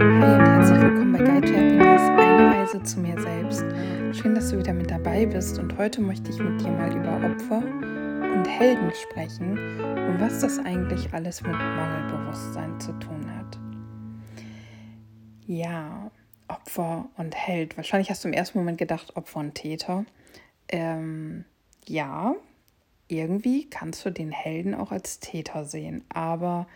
Hi und herzlich willkommen bei Guide to Happiness, eine Reise zu mir selbst. Schön, dass du wieder mit dabei bist und heute möchte ich mit dir mal über Opfer und Helden sprechen und was das eigentlich alles mit Mangelbewusstsein zu tun hat. Ja, Opfer und Held. Wahrscheinlich hast du im ersten Moment gedacht, Opfer und Täter. Ähm, ja, irgendwie kannst du den Helden auch als Täter sehen, aber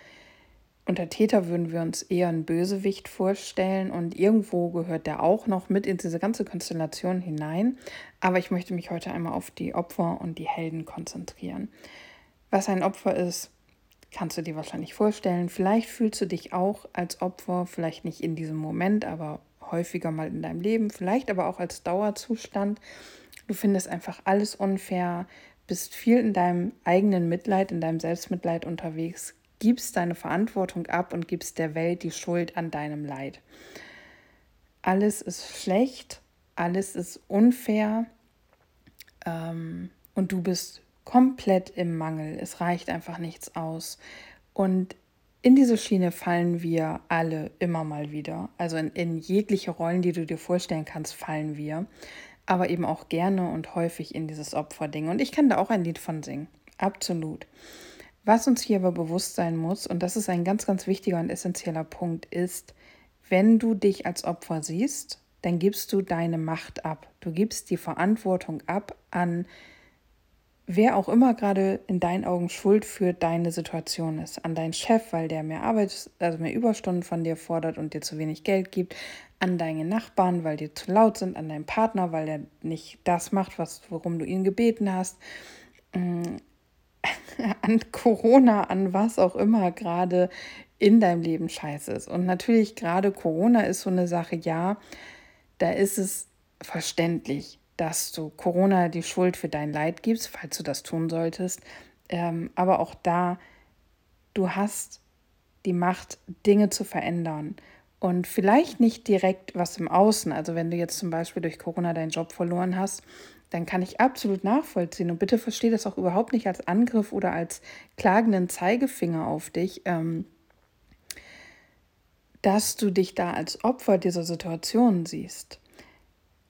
unter Täter würden wir uns eher einen Bösewicht vorstellen und irgendwo gehört der auch noch mit in diese ganze Konstellation hinein. Aber ich möchte mich heute einmal auf die Opfer und die Helden konzentrieren. Was ein Opfer ist, kannst du dir wahrscheinlich vorstellen. Vielleicht fühlst du dich auch als Opfer, vielleicht nicht in diesem Moment, aber häufiger mal in deinem Leben, vielleicht aber auch als Dauerzustand. Du findest einfach alles unfair, bist viel in deinem eigenen Mitleid, in deinem Selbstmitleid unterwegs, gibst deine Verantwortung ab und gibst der Welt die Schuld an deinem Leid. Alles ist schlecht, alles ist unfair ähm, und du bist komplett im Mangel. Es reicht einfach nichts aus. Und in diese Schiene fallen wir alle immer mal wieder. Also in, in jegliche Rollen, die du dir vorstellen kannst, fallen wir. Aber eben auch gerne und häufig in dieses Opferding. Und ich kann da auch ein Lied von singen. Absolut. Was uns hier aber bewusst sein muss, und das ist ein ganz, ganz wichtiger und essentieller Punkt, ist, wenn du dich als Opfer siehst, dann gibst du deine Macht ab. Du gibst die Verantwortung ab an wer auch immer gerade in deinen Augen schuld für deine Situation ist. An deinen Chef, weil der mehr Arbeit, also mehr Überstunden von dir fordert und dir zu wenig Geld gibt. An deine Nachbarn, weil die zu laut sind. An deinen Partner, weil der nicht das macht, was, worum du ihn gebeten hast mm, an Corona, an was auch immer gerade in deinem Leben scheiße ist. Und natürlich gerade Corona ist so eine Sache, ja, da ist es verständlich, dass du Corona die Schuld für dein Leid gibst, falls du das tun solltest. Ähm, aber auch da, du hast die Macht, Dinge zu verändern. Und vielleicht nicht direkt was im Außen. Also wenn du jetzt zum Beispiel durch Corona deinen Job verloren hast, dann kann ich absolut nachvollziehen. Und bitte verstehe das auch überhaupt nicht als Angriff oder als klagenden Zeigefinger auf dich, ähm, dass du dich da als Opfer dieser Situation siehst.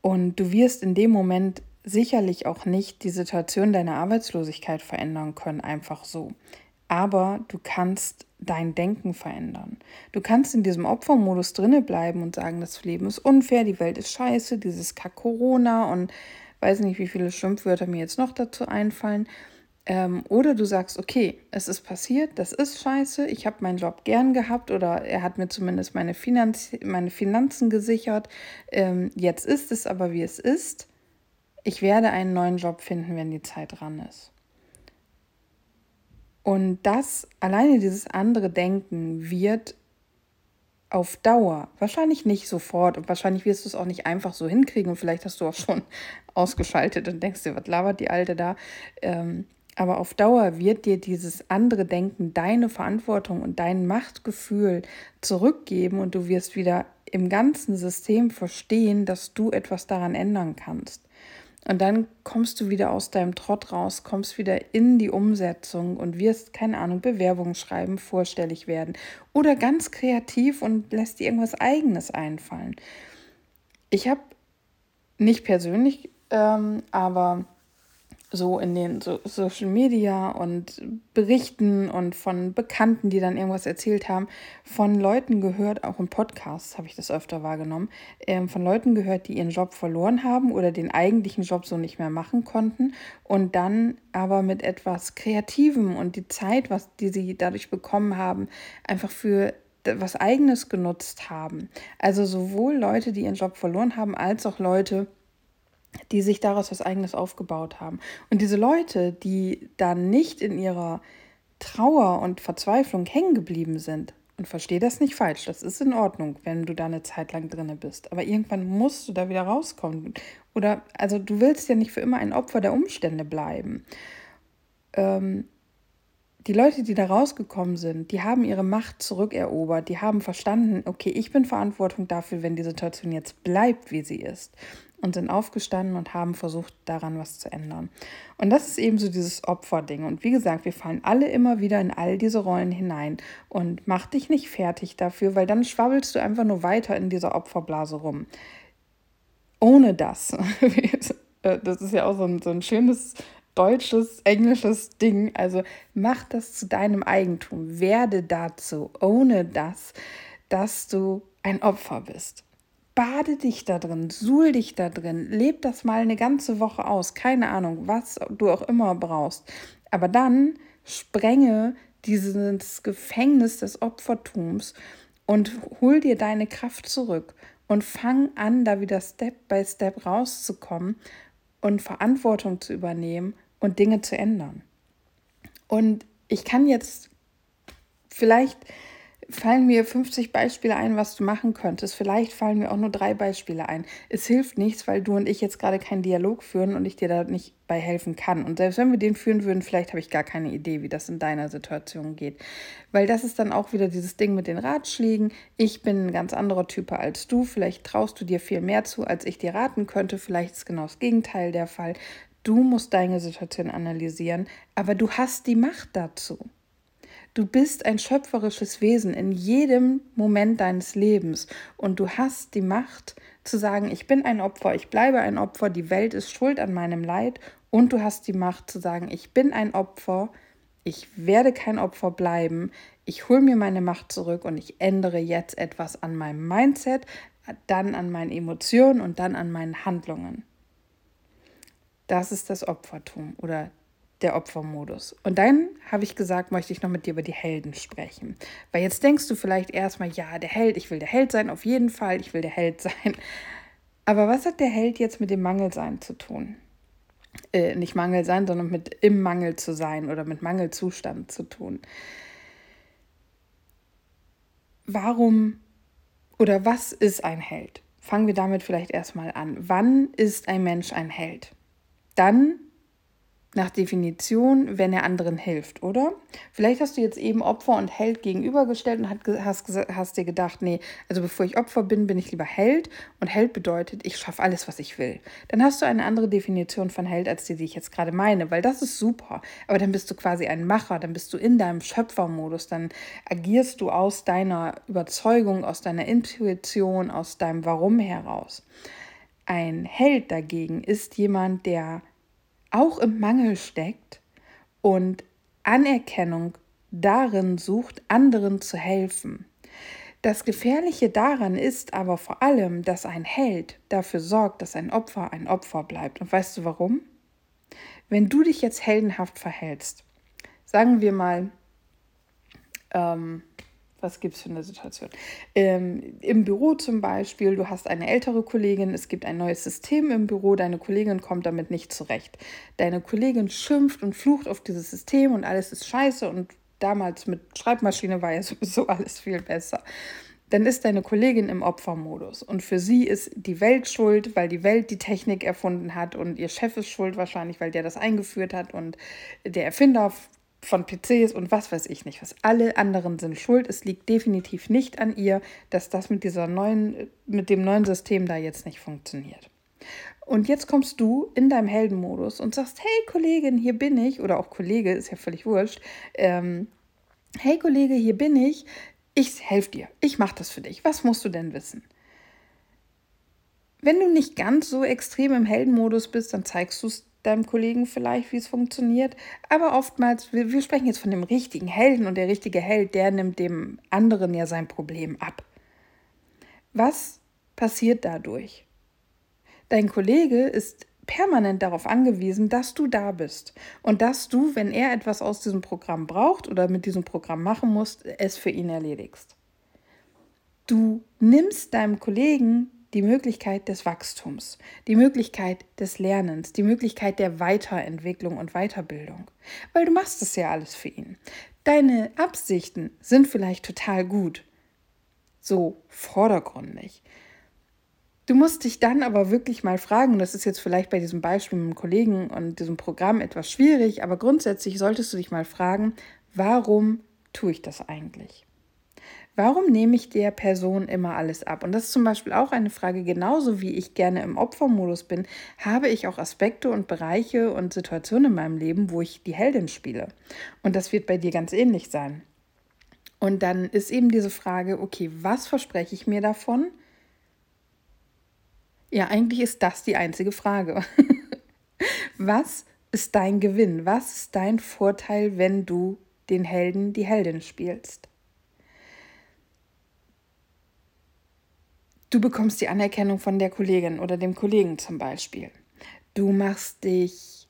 Und du wirst in dem Moment sicherlich auch nicht die Situation deiner Arbeitslosigkeit verändern können, einfach so. Aber du kannst dein Denken verändern. Du kannst in diesem Opfermodus drinne bleiben und sagen, das Leben ist unfair, die Welt ist scheiße, dieses Kack Corona und weiß nicht, wie viele Schimpfwörter mir jetzt noch dazu einfallen. Ähm, oder du sagst, okay, es ist passiert, das ist scheiße, ich habe meinen Job gern gehabt oder er hat mir zumindest meine, Finanz meine Finanzen gesichert. Ähm, jetzt ist es aber, wie es ist. Ich werde einen neuen Job finden, wenn die Zeit dran ist. Und das, alleine dieses andere Denken wird auf Dauer, wahrscheinlich nicht sofort und wahrscheinlich wirst du es auch nicht einfach so hinkriegen und vielleicht hast du auch schon ausgeschaltet und denkst dir, was labert die Alte da? Ähm, aber auf Dauer wird dir dieses andere Denken deine Verantwortung und dein Machtgefühl zurückgeben und du wirst wieder im ganzen System verstehen, dass du etwas daran ändern kannst. Und dann kommst du wieder aus deinem Trott raus, kommst wieder in die Umsetzung und wirst, keine Ahnung, Bewerbungen schreiben, vorstellig werden oder ganz kreativ und lässt dir irgendwas Eigenes einfallen. Ich habe nicht persönlich, ähm, aber so in den so Social Media und Berichten und von Bekannten, die dann irgendwas erzählt haben, von Leuten gehört, auch im Podcast habe ich das öfter wahrgenommen, äh, von Leuten gehört, die ihren Job verloren haben oder den eigentlichen Job so nicht mehr machen konnten und dann aber mit etwas Kreativem und die Zeit, was die sie dadurch bekommen haben, einfach für was eigenes genutzt haben. Also sowohl Leute, die ihren Job verloren haben, als auch Leute, die sich daraus was eigenes aufgebaut haben. Und diese Leute, die dann nicht in ihrer Trauer und Verzweiflung hängen geblieben sind, und verstehe das nicht falsch, das ist in Ordnung, wenn du da eine Zeit lang drinne bist. Aber irgendwann musst du da wieder rauskommen. Oder, also du willst ja nicht für immer ein Opfer der Umstände bleiben. Ähm, die Leute, die da rausgekommen sind, die haben ihre Macht zurückerobert, die haben verstanden, okay, ich bin Verantwortung dafür, wenn die Situation jetzt bleibt, wie sie ist. Und sind aufgestanden und haben versucht, daran was zu ändern. Und das ist eben so dieses Opferding. Und wie gesagt, wir fallen alle immer wieder in all diese Rollen hinein. Und mach dich nicht fertig dafür, weil dann schwabbelst du einfach nur weiter in dieser Opferblase rum. Ohne das. das ist ja auch so ein, so ein schönes deutsches, englisches Ding. Also mach das zu deinem Eigentum. Werde dazu, ohne das, dass du ein Opfer bist. Bade dich da drin, suhl dich da drin, leb das mal eine ganze Woche aus. Keine Ahnung, was du auch immer brauchst. Aber dann sprenge dieses Gefängnis des Opfertums und hol dir deine Kraft zurück und fang an, da wieder Step by Step rauszukommen und Verantwortung zu übernehmen und Dinge zu ändern. Und ich kann jetzt, vielleicht fallen mir 50 Beispiele ein, was du machen könntest. Vielleicht fallen mir auch nur drei Beispiele ein. Es hilft nichts, weil du und ich jetzt gerade keinen Dialog führen und ich dir da nicht bei helfen kann. Und selbst wenn wir den führen würden, vielleicht habe ich gar keine Idee, wie das in deiner Situation geht. Weil das ist dann auch wieder dieses Ding mit den Ratschlägen. Ich bin ein ganz anderer Typ als du. Vielleicht traust du dir viel mehr zu, als ich dir raten könnte. Vielleicht ist genau das Gegenteil der Fall. Du musst deine Situation analysieren, aber du hast die Macht dazu. Du bist ein schöpferisches Wesen in jedem Moment deines Lebens. Und du hast die Macht zu sagen, ich bin ein Opfer, ich bleibe ein Opfer, die Welt ist schuld an meinem Leid. Und du hast die Macht zu sagen, ich bin ein Opfer, ich werde kein Opfer bleiben, ich hole mir meine Macht zurück und ich ändere jetzt etwas an meinem Mindset, dann an meinen Emotionen und dann an meinen Handlungen. Das ist das Opfertum oder der Opfermodus. Und dann habe ich gesagt, möchte ich noch mit dir über die Helden sprechen. Weil jetzt denkst du vielleicht erstmal, ja, der Held, ich will der Held sein, auf jeden Fall, ich will der Held sein. Aber was hat der Held jetzt mit dem Mangelsein zu tun? Äh, nicht Mangel sein, sondern mit im Mangel zu sein oder mit Mangelzustand zu tun. Warum oder was ist ein Held? Fangen wir damit vielleicht erstmal an. Wann ist ein Mensch ein Held? dann nach Definition, wenn er anderen hilft, oder? Vielleicht hast du jetzt eben Opfer und Held gegenübergestellt und hast, dir gedacht, nee, also bevor ich Opfer bin, bin ich lieber Held. Und Held bedeutet, ich schaffe alles, was ich will. Dann hast du eine andere Definition von Held, als die, die ich jetzt gerade meine, weil das ist super. Aber dann bist du quasi ein Macher, dann bist du in deinem Schöpfermodus, dann agierst du aus deiner Überzeugung, aus deiner Intuition, aus deinem Warum heraus. Ein Held dagegen ist jemand, der auch im Mangel steckt und Anerkennung darin sucht, anderen zu helfen. Das Gefährliche daran ist aber vor allem, dass ein Held dafür sorgt, dass ein Opfer ein Opfer bleibt. Und weißt du warum? Wenn du dich jetzt heldenhaft verhältst, sagen wir mal, ähm, was gibt es für eine Situation? Ähm, Im Büro zum Beispiel, du hast eine ältere Kollegin, es gibt ein neues System im Büro, deine Kollegin kommt damit nicht zurecht. Deine Kollegin schimpft und flucht auf dieses System und alles ist scheiße und damals mit Schreibmaschine war ja sowieso alles viel besser. Dann ist deine Kollegin im Opfermodus und für sie ist die Welt schuld, weil die Welt die Technik erfunden hat und ihr Chef ist schuld wahrscheinlich, weil der das eingeführt hat und der Erfinder von PCs und was weiß ich nicht, was alle anderen sind schuld. Es liegt definitiv nicht an ihr, dass das mit dieser neuen, mit dem neuen System da jetzt nicht funktioniert. Und jetzt kommst du in deinem Heldenmodus und sagst, hey Kollegin, hier bin ich, oder auch Kollege, ist ja völlig wurscht. Ähm, hey Kollege, hier bin ich. Ich helfe dir. Ich mache das für dich. Was musst du denn wissen? Wenn du nicht ganz so extrem im Heldenmodus bist, dann zeigst du es deinem Kollegen vielleicht, wie es funktioniert. Aber oftmals, wir, wir sprechen jetzt von dem richtigen Helden und der richtige Held, der nimmt dem anderen ja sein Problem ab. Was passiert dadurch? Dein Kollege ist permanent darauf angewiesen, dass du da bist und dass du, wenn er etwas aus diesem Programm braucht oder mit diesem Programm machen muss, es für ihn erledigst. Du nimmst deinem Kollegen die Möglichkeit des Wachstums, die Möglichkeit des Lernens, die Möglichkeit der Weiterentwicklung und Weiterbildung. Weil du machst es ja alles für ihn. Deine Absichten sind vielleicht total gut, so vordergründig. Du musst dich dann aber wirklich mal fragen, und das ist jetzt vielleicht bei diesem Beispiel mit dem Kollegen und diesem Programm etwas schwierig, aber grundsätzlich solltest du dich mal fragen, warum tue ich das eigentlich? Warum nehme ich der Person immer alles ab? Und das ist zum Beispiel auch eine Frage, genauso wie ich gerne im Opfermodus bin, habe ich auch Aspekte und Bereiche und Situationen in meinem Leben, wo ich die Heldin spiele. Und das wird bei dir ganz ähnlich sein. Und dann ist eben diese Frage, okay, was verspreche ich mir davon? Ja, eigentlich ist das die einzige Frage. was ist dein Gewinn? Was ist dein Vorteil, wenn du den Helden, die Heldin spielst? Du bekommst die Anerkennung von der Kollegin oder dem Kollegen zum Beispiel. Du machst dich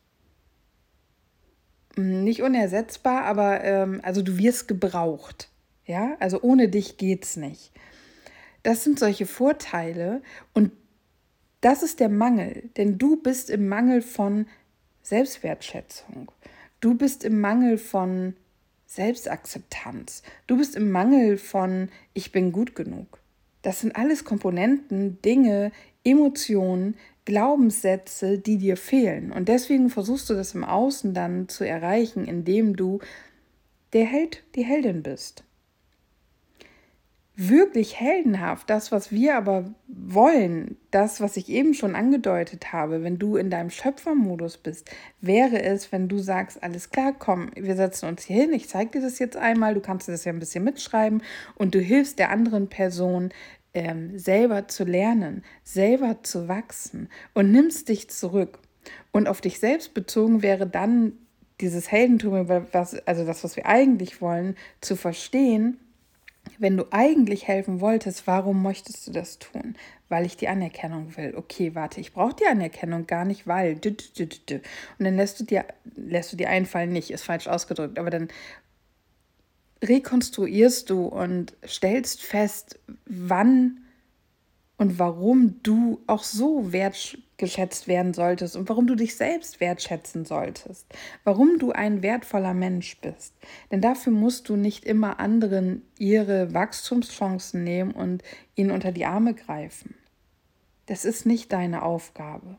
hm, nicht unersetzbar, aber ähm, also du wirst gebraucht. Ja, also ohne dich geht's nicht. Das sind solche Vorteile und das ist der Mangel, denn du bist im Mangel von Selbstwertschätzung. Du bist im Mangel von Selbstakzeptanz. Du bist im Mangel von ich bin gut genug. Das sind alles Komponenten, Dinge, Emotionen, Glaubenssätze, die dir fehlen. Und deswegen versuchst du das im Außen dann zu erreichen, indem du der Held, die Heldin bist wirklich heldenhaft, das, was wir aber wollen, das, was ich eben schon angedeutet habe, wenn du in deinem Schöpfermodus bist, wäre es, wenn du sagst, alles klar, komm, wir setzen uns hier hin, ich zeige dir das jetzt einmal, du kannst das ja ein bisschen mitschreiben und du hilfst der anderen Person, ähm, selber zu lernen, selber zu wachsen und nimmst dich zurück. Und auf dich selbst bezogen wäre dann dieses Heldentum, was, also das, was wir eigentlich wollen, zu verstehen, wenn du eigentlich helfen wolltest, warum möchtest du das tun? Weil ich die Anerkennung will. Okay, warte, ich brauche die Anerkennung gar nicht, weil. Und dann lässt du dir, lässt du dir einfallen, nicht, ist falsch ausgedrückt, aber dann rekonstruierst du und stellst fest, wann und warum du auch so wertgeschätzt werden solltest und warum du dich selbst wertschätzen solltest, warum du ein wertvoller Mensch bist. Denn dafür musst du nicht immer anderen ihre Wachstumschancen nehmen und ihnen unter die Arme greifen. Das ist nicht deine Aufgabe.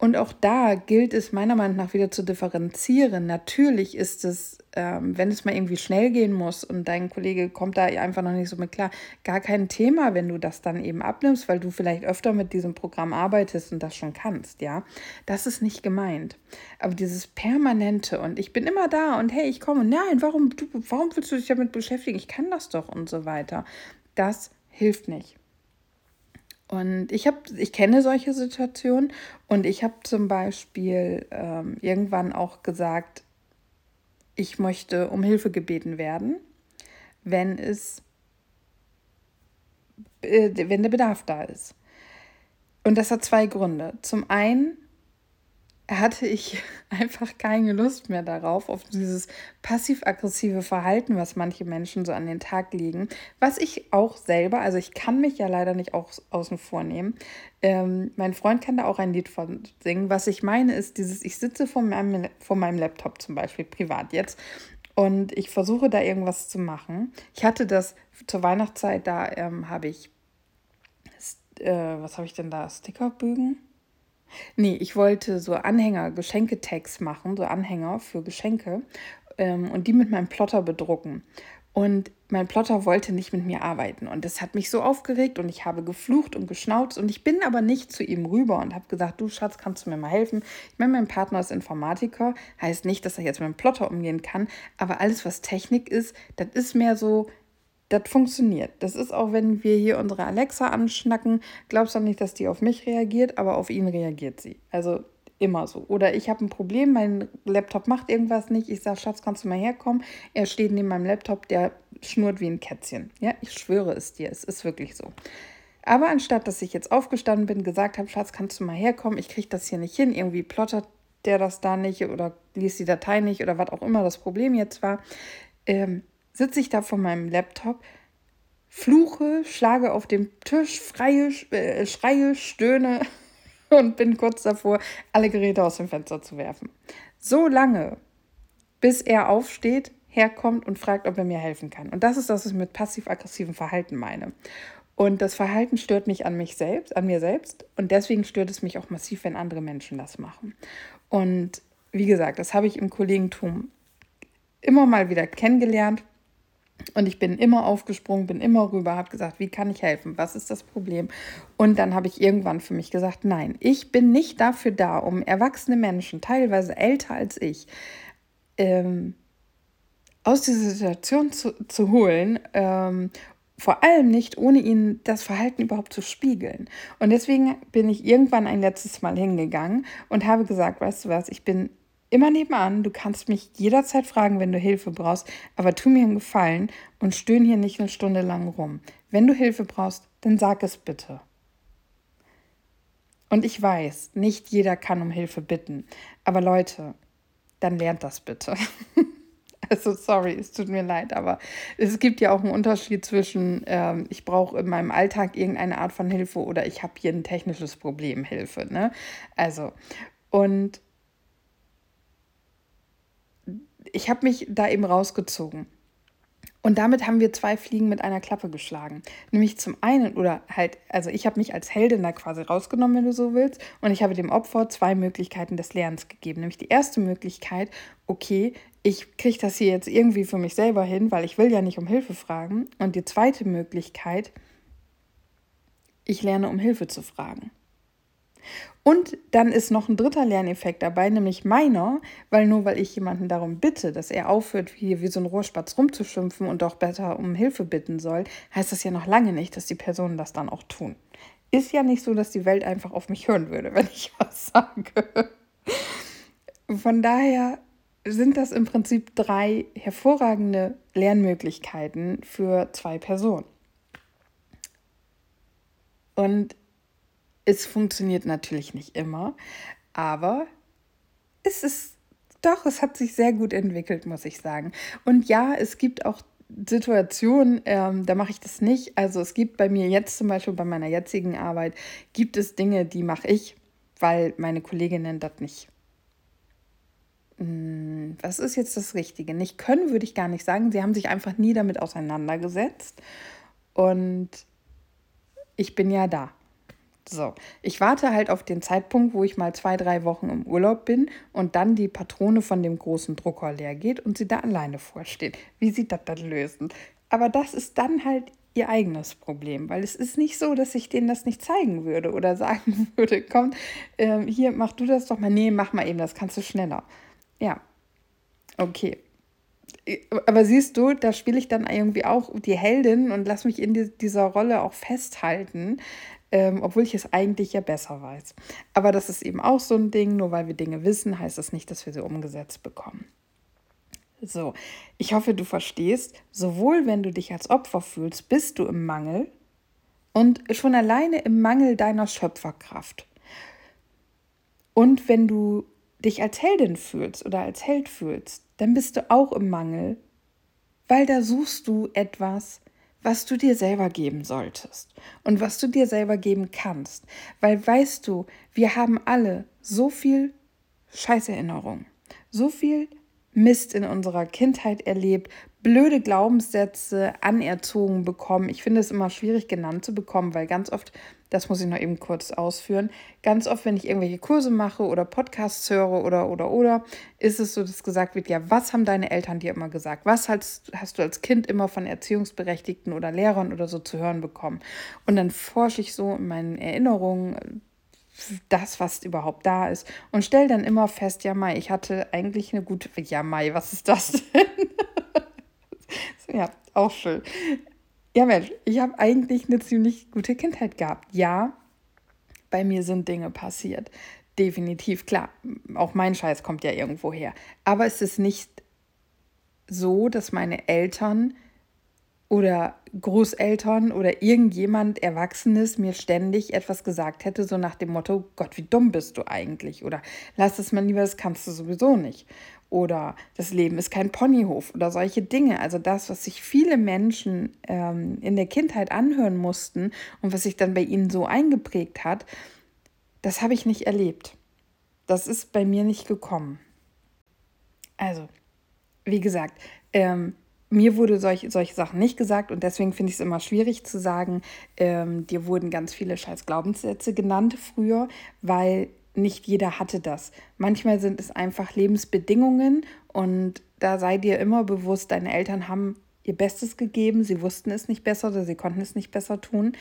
Und auch da gilt es meiner Meinung nach wieder zu differenzieren. Natürlich ist es, ähm, wenn es mal irgendwie schnell gehen muss und dein Kollege kommt da einfach noch nicht so mit klar, gar kein Thema, wenn du das dann eben abnimmst, weil du vielleicht öfter mit diesem Programm arbeitest und das schon kannst, ja. Das ist nicht gemeint. Aber dieses permanente und ich bin immer da und hey, ich komme, nein, warum, du, warum willst du dich damit beschäftigen? Ich kann das doch und so weiter. Das hilft nicht. Und ich habe, ich kenne solche Situationen und ich habe zum Beispiel ähm, irgendwann auch gesagt, ich möchte um Hilfe gebeten werden, wenn es, äh, wenn der Bedarf da ist. Und das hat zwei Gründe. Zum einen hatte ich einfach keine Lust mehr darauf, auf dieses passiv-aggressive Verhalten, was manche Menschen so an den Tag legen. Was ich auch selber, also ich kann mich ja leider nicht auch außen vor nehmen. Ähm, mein Freund kann da auch ein Lied von singen. Was ich meine, ist dieses, ich sitze vor meinem, vor meinem Laptop zum Beispiel, privat jetzt, und ich versuche da irgendwas zu machen. Ich hatte das zur Weihnachtszeit, da ähm, habe ich, äh, was habe ich denn da, Stickerbögen? Nee, ich wollte so Anhänger, Geschenketags machen, so Anhänger für Geschenke ähm, und die mit meinem Plotter bedrucken. Und mein Plotter wollte nicht mit mir arbeiten. Und das hat mich so aufgeregt und ich habe geflucht und geschnauzt. Und ich bin aber nicht zu ihm rüber und habe gesagt, du Schatz, kannst du mir mal helfen? Ich meine, mein Partner ist Informatiker, heißt nicht, dass er jetzt mit dem Plotter umgehen kann. Aber alles, was Technik ist, das ist mehr so, das funktioniert. Das ist auch, wenn wir hier unsere Alexa anschnacken, glaubst du nicht, dass die auf mich reagiert, aber auf ihn reagiert sie. Also immer so. Oder ich habe ein Problem, mein Laptop macht irgendwas nicht. Ich sage, Schatz, kannst du mal herkommen? Er steht neben meinem Laptop, der schnurrt wie ein Kätzchen. Ja, ich schwöre es dir, es ist wirklich so. Aber anstatt, dass ich jetzt aufgestanden bin, gesagt habe, Schatz, kannst du mal herkommen? Ich kriege das hier nicht hin. Irgendwie plottert der das da nicht oder liest die Datei nicht oder was auch immer das Problem jetzt war. Ähm, sitze ich da vor meinem Laptop, fluche, schlage auf dem Tisch, freie, äh, schreie, stöhne und bin kurz davor, alle Geräte aus dem Fenster zu werfen. So lange, bis er aufsteht, herkommt und fragt, ob er mir helfen kann. Und das ist das, was ich mit passiv-aggressivem Verhalten meine. Und das Verhalten stört mich an mich selbst, an mir selbst. Und deswegen stört es mich auch massiv, wenn andere Menschen das machen. Und wie gesagt, das habe ich im Kollegentum immer mal wieder kennengelernt. Und ich bin immer aufgesprungen, bin immer rüber, habe gesagt, wie kann ich helfen? Was ist das Problem? Und dann habe ich irgendwann für mich gesagt, nein, ich bin nicht dafür da, um erwachsene Menschen, teilweise älter als ich, ähm, aus dieser Situation zu, zu holen ähm, vor allem nicht, ohne ihnen das Verhalten überhaupt zu spiegeln. Und deswegen bin ich irgendwann ein letztes Mal hingegangen und habe gesagt, weißt du was, ich bin immer nebenan, du kannst mich jederzeit fragen, wenn du Hilfe brauchst, aber tu mir einen Gefallen und stöhn hier nicht eine Stunde lang rum. Wenn du Hilfe brauchst, dann sag es bitte. Und ich weiß, nicht jeder kann um Hilfe bitten, aber Leute, dann lernt das bitte. Also sorry, es tut mir leid, aber es gibt ja auch einen Unterschied zwischen, ähm, ich brauche in meinem Alltag irgendeine Art von Hilfe oder ich habe hier ein technisches Problem Hilfe. Ne? Also, und ich habe mich da eben rausgezogen. Und damit haben wir zwei Fliegen mit einer Klappe geschlagen. Nämlich zum einen, oder halt, also ich habe mich als Heldin da quasi rausgenommen, wenn du so willst, und ich habe dem Opfer zwei Möglichkeiten des Lernens gegeben. Nämlich die erste Möglichkeit, okay, ich kriege das hier jetzt irgendwie für mich selber hin, weil ich will ja nicht um Hilfe fragen. Und die zweite Möglichkeit, ich lerne um Hilfe zu fragen. Und dann ist noch ein dritter Lerneffekt dabei, nämlich meiner, weil nur weil ich jemanden darum bitte, dass er aufhört, hier wie so ein Rohrspatz rumzuschimpfen und doch besser um Hilfe bitten soll, heißt das ja noch lange nicht, dass die Personen das dann auch tun. Ist ja nicht so, dass die Welt einfach auf mich hören würde, wenn ich was sage. Von daher sind das im Prinzip drei hervorragende Lernmöglichkeiten für zwei Personen. Und es funktioniert natürlich nicht immer, aber es ist doch, es hat sich sehr gut entwickelt, muss ich sagen. Und ja, es gibt auch Situationen, ähm, da mache ich das nicht. Also es gibt bei mir jetzt zum Beispiel bei meiner jetzigen Arbeit, gibt es Dinge, die mache ich, weil meine Kolleginnen das nicht hm, was ist jetzt das Richtige? Nicht können, würde ich gar nicht sagen. Sie haben sich einfach nie damit auseinandergesetzt. Und ich bin ja da. So, ich warte halt auf den Zeitpunkt, wo ich mal zwei, drei Wochen im Urlaub bin und dann die Patrone von dem großen Drucker leer geht und sie da alleine vorstehen. Wie sie das dann lösen? Aber das ist dann halt ihr eigenes Problem, weil es ist nicht so, dass ich denen das nicht zeigen würde oder sagen würde, komm, äh, hier, mach du das doch mal. Nee, mach mal eben, das kannst du schneller. Ja, okay. Aber siehst du, da spiele ich dann irgendwie auch die Heldin und lass mich in die, dieser Rolle auch festhalten, ähm, obwohl ich es eigentlich ja besser weiß. Aber das ist eben auch so ein Ding, nur weil wir Dinge wissen, heißt das nicht, dass wir sie umgesetzt bekommen. So, ich hoffe, du verstehst, sowohl wenn du dich als Opfer fühlst, bist du im Mangel und schon alleine im Mangel deiner Schöpferkraft. Und wenn du dich als Heldin fühlst oder als Held fühlst, dann bist du auch im Mangel, weil da suchst du etwas, was du dir selber geben solltest und was du dir selber geben kannst. Weil weißt du, wir haben alle so viel Scheißerinnerung, so viel Mist in unserer Kindheit erlebt, blöde Glaubenssätze anerzogen bekommen. Ich finde es immer schwierig genannt zu bekommen, weil ganz oft, das muss ich noch eben kurz ausführen, ganz oft, wenn ich irgendwelche Kurse mache oder Podcasts höre oder oder oder, ist es so, dass gesagt wird, ja, was haben deine Eltern dir immer gesagt? Was hast, hast du als Kind immer von Erziehungsberechtigten oder Lehrern oder so zu hören bekommen? Und dann forsche ich so in meinen Erinnerungen das, was überhaupt da ist. Und stell dann immer fest, ja, Mai, ich hatte eigentlich eine gute. Ja, Mai, was ist das denn? ja, auch schön. Ja, Mensch, ich habe eigentlich eine ziemlich gute Kindheit gehabt. Ja, bei mir sind Dinge passiert. Definitiv, klar. Auch mein Scheiß kommt ja irgendwo her. Aber es ist nicht so, dass meine Eltern oder Großeltern oder irgendjemand Erwachsenes mir ständig etwas gesagt hätte, so nach dem Motto, Gott, wie dumm bist du eigentlich? Oder lass es mal lieber, das kannst du sowieso nicht. Oder das Leben ist kein Ponyhof oder solche Dinge. Also das, was sich viele Menschen ähm, in der Kindheit anhören mussten und was sich dann bei ihnen so eingeprägt hat, das habe ich nicht erlebt. Das ist bei mir nicht gekommen. Also, wie gesagt, ähm, mir wurde solch, solche Sachen nicht gesagt und deswegen finde ich es immer schwierig zu sagen, ähm, dir wurden ganz viele scheiß Glaubenssätze genannt früher, weil nicht jeder hatte das. Manchmal sind es einfach Lebensbedingungen und da sei dir immer bewusst, deine Eltern haben ihr Bestes gegeben, sie wussten es nicht besser oder sie konnten es nicht besser tun.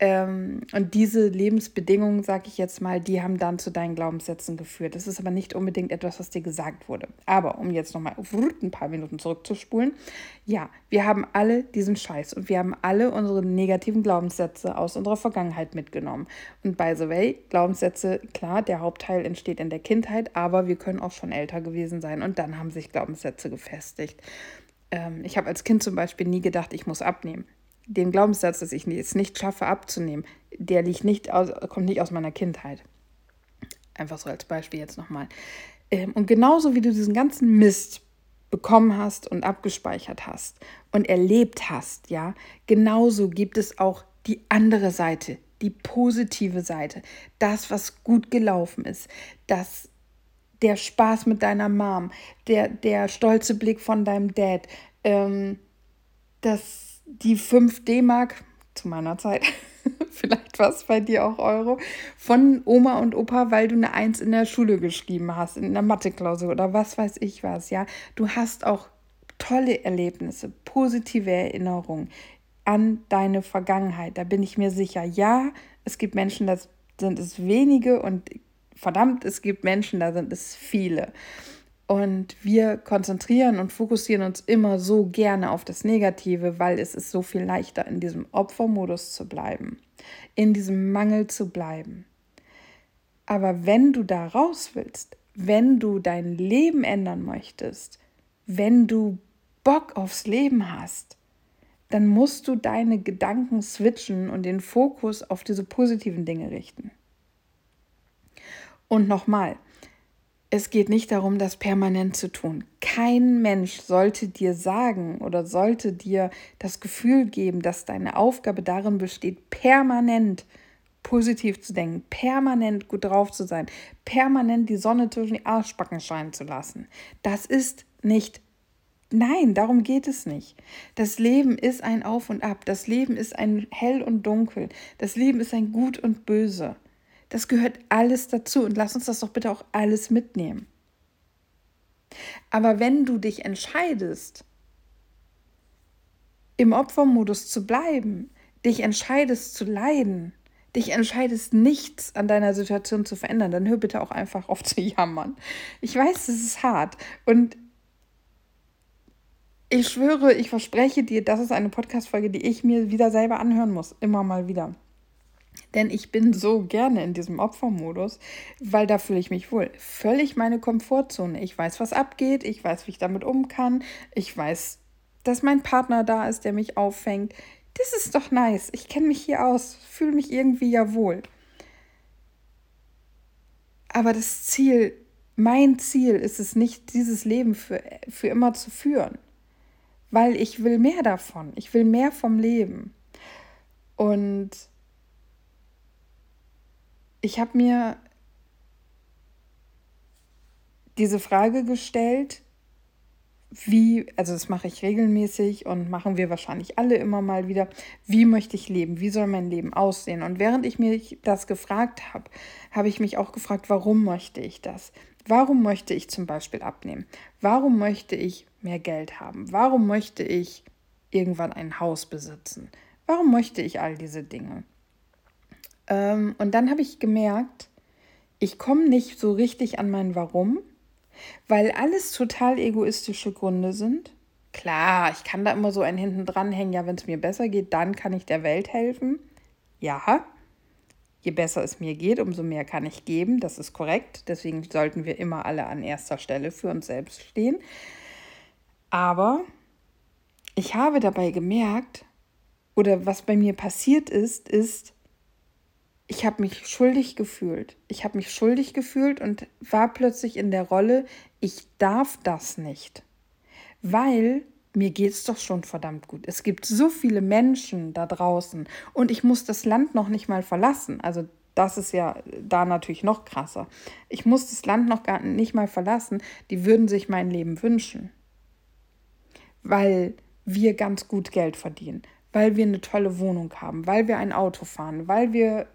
Ähm, und diese Lebensbedingungen, sage ich jetzt mal, die haben dann zu deinen Glaubenssätzen geführt. Das ist aber nicht unbedingt etwas, was dir gesagt wurde. Aber um jetzt nochmal ein paar Minuten zurückzuspulen, ja, wir haben alle diesen Scheiß und wir haben alle unsere negativen Glaubenssätze aus unserer Vergangenheit mitgenommen. Und by the way, Glaubenssätze, klar, der Hauptteil entsteht in der Kindheit, aber wir können auch schon älter gewesen sein und dann haben sich Glaubenssätze gefestigt. Ähm, ich habe als Kind zum Beispiel nie gedacht, ich muss abnehmen den Glaubenssatz, dass ich es nicht schaffe abzunehmen, der liegt nicht aus, kommt nicht aus meiner Kindheit. Einfach so als Beispiel jetzt nochmal. Ähm, und genauso wie du diesen ganzen Mist bekommen hast und abgespeichert hast und erlebt hast, ja, genauso gibt es auch die andere Seite, die positive Seite, das, was gut gelaufen ist, das der Spaß mit deiner Mom, der, der stolze Blick von deinem Dad, ähm, das die 5 D-Mark zu meiner Zeit, vielleicht war es bei dir auch Euro, von Oma und Opa, weil du eine Eins in der Schule geschrieben hast, in der Mathe-Klausur oder was weiß ich was, ja. Du hast auch tolle Erlebnisse, positive Erinnerungen an deine Vergangenheit. Da bin ich mir sicher. Ja, es gibt Menschen, da sind es wenige und verdammt, es gibt Menschen, da sind es viele. Und wir konzentrieren und fokussieren uns immer so gerne auf das Negative, weil es ist so viel leichter, in diesem Opfermodus zu bleiben, in diesem Mangel zu bleiben. Aber wenn du da raus willst, wenn du dein Leben ändern möchtest, wenn du Bock aufs Leben hast, dann musst du deine Gedanken switchen und den Fokus auf diese positiven Dinge richten. Und nochmal, es geht nicht darum, das permanent zu tun. Kein Mensch sollte dir sagen oder sollte dir das Gefühl geben, dass deine Aufgabe darin besteht, permanent positiv zu denken, permanent gut drauf zu sein, permanent die Sonne zwischen die Arschbacken scheinen zu lassen. Das ist nicht Nein, darum geht es nicht. Das Leben ist ein Auf und Ab. Das Leben ist ein Hell und Dunkel. Das Leben ist ein Gut und Böse. Das gehört alles dazu und lass uns das doch bitte auch alles mitnehmen. Aber wenn du dich entscheidest, im Opfermodus zu bleiben, dich entscheidest zu leiden, dich entscheidest, nichts an deiner Situation zu verändern, dann hör bitte auch einfach auf zu jammern. Ich weiß, das ist hart und ich schwöre, ich verspreche dir, das ist eine Podcast-Folge, die ich mir wieder selber anhören muss, immer mal wieder. Denn ich bin so gerne in diesem Opfermodus, weil da fühle ich mich wohl. Völlig meine Komfortzone. Ich weiß, was abgeht. Ich weiß, wie ich damit um kann. Ich weiß, dass mein Partner da ist, der mich auffängt. Das ist doch nice. Ich kenne mich hier aus. Fühle mich irgendwie ja wohl. Aber das Ziel, mein Ziel ist es nicht, dieses Leben für, für immer zu führen. Weil ich will mehr davon. Ich will mehr vom Leben. Und ich habe mir diese Frage gestellt, wie, also das mache ich regelmäßig und machen wir wahrscheinlich alle immer mal wieder, wie möchte ich leben, wie soll mein Leben aussehen? Und während ich mir das gefragt habe, habe ich mich auch gefragt, warum möchte ich das? Warum möchte ich zum Beispiel abnehmen? Warum möchte ich mehr Geld haben? Warum möchte ich irgendwann ein Haus besitzen? Warum möchte ich all diese Dinge? Ähm, und dann habe ich gemerkt, ich komme nicht so richtig an mein Warum, weil alles total egoistische Gründe sind. Klar, ich kann da immer so einen hinten dranhängen, ja, wenn es mir besser geht, dann kann ich der Welt helfen. Ja, je besser es mir geht, umso mehr kann ich geben, das ist korrekt. Deswegen sollten wir immer alle an erster Stelle für uns selbst stehen. Aber ich habe dabei gemerkt, oder was bei mir passiert ist, ist, ich habe mich schuldig gefühlt. Ich habe mich schuldig gefühlt und war plötzlich in der Rolle, ich darf das nicht. Weil mir geht es doch schon verdammt gut. Es gibt so viele Menschen da draußen und ich muss das Land noch nicht mal verlassen. Also das ist ja da natürlich noch krasser. Ich muss das Land noch gar nicht mal verlassen. Die würden sich mein Leben wünschen. Weil wir ganz gut Geld verdienen, weil wir eine tolle Wohnung haben, weil wir ein Auto fahren, weil wir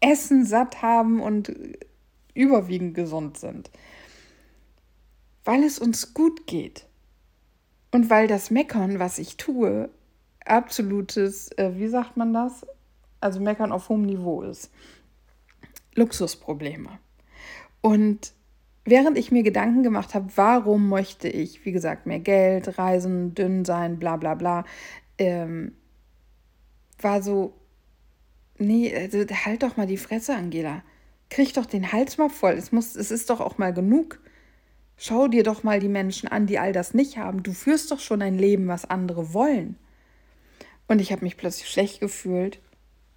Essen satt haben und überwiegend gesund sind. Weil es uns gut geht. Und weil das Meckern, was ich tue, absolutes, äh, wie sagt man das? Also Meckern auf hohem Niveau ist. Luxusprobleme. Und während ich mir Gedanken gemacht habe, warum möchte ich, wie gesagt, mehr Geld, reisen, dünn sein, bla bla bla, ähm, war so, nee, also halt doch mal die Fresse, Angela. Krieg doch den Hals mal voll. Es, muss, es ist doch auch mal genug. Schau dir doch mal die Menschen an, die all das nicht haben. Du führst doch schon ein Leben, was andere wollen. Und ich habe mich plötzlich schlecht gefühlt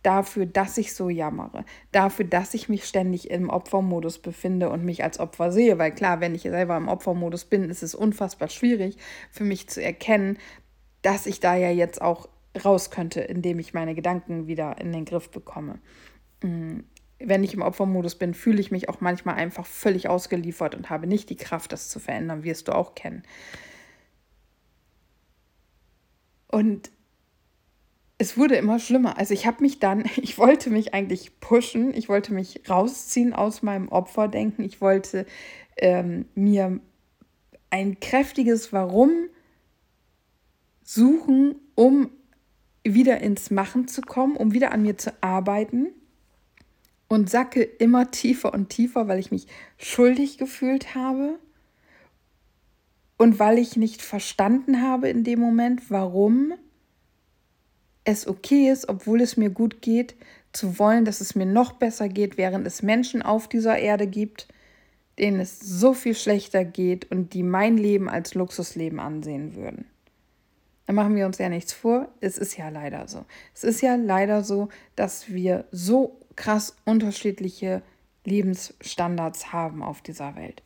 dafür, dass ich so jammere, dafür, dass ich mich ständig im Opfermodus befinde und mich als Opfer sehe. Weil klar, wenn ich selber im Opfermodus bin, ist es unfassbar schwierig für mich zu erkennen, dass ich da ja jetzt auch raus könnte, indem ich meine Gedanken wieder in den Griff bekomme. Mm, wenn ich im Opfermodus bin, fühle ich mich auch manchmal einfach völlig ausgeliefert und habe nicht die Kraft, das zu verändern, wirst du auch kennen. Und es wurde immer schlimmer. Also ich habe mich dann, ich wollte mich eigentlich pushen, ich wollte mich rausziehen aus meinem Opferdenken, ich wollte ähm, mir ein kräftiges Warum suchen, um wieder ins Machen zu kommen, um wieder an mir zu arbeiten und sacke immer tiefer und tiefer, weil ich mich schuldig gefühlt habe und weil ich nicht verstanden habe in dem Moment, warum es okay ist, obwohl es mir gut geht, zu wollen, dass es mir noch besser geht, während es Menschen auf dieser Erde gibt, denen es so viel schlechter geht und die mein Leben als Luxusleben ansehen würden. Da machen wir uns ja nichts vor, es ist ja leider so. Es ist ja leider so, dass wir so krass unterschiedliche Lebensstandards haben auf dieser Welt.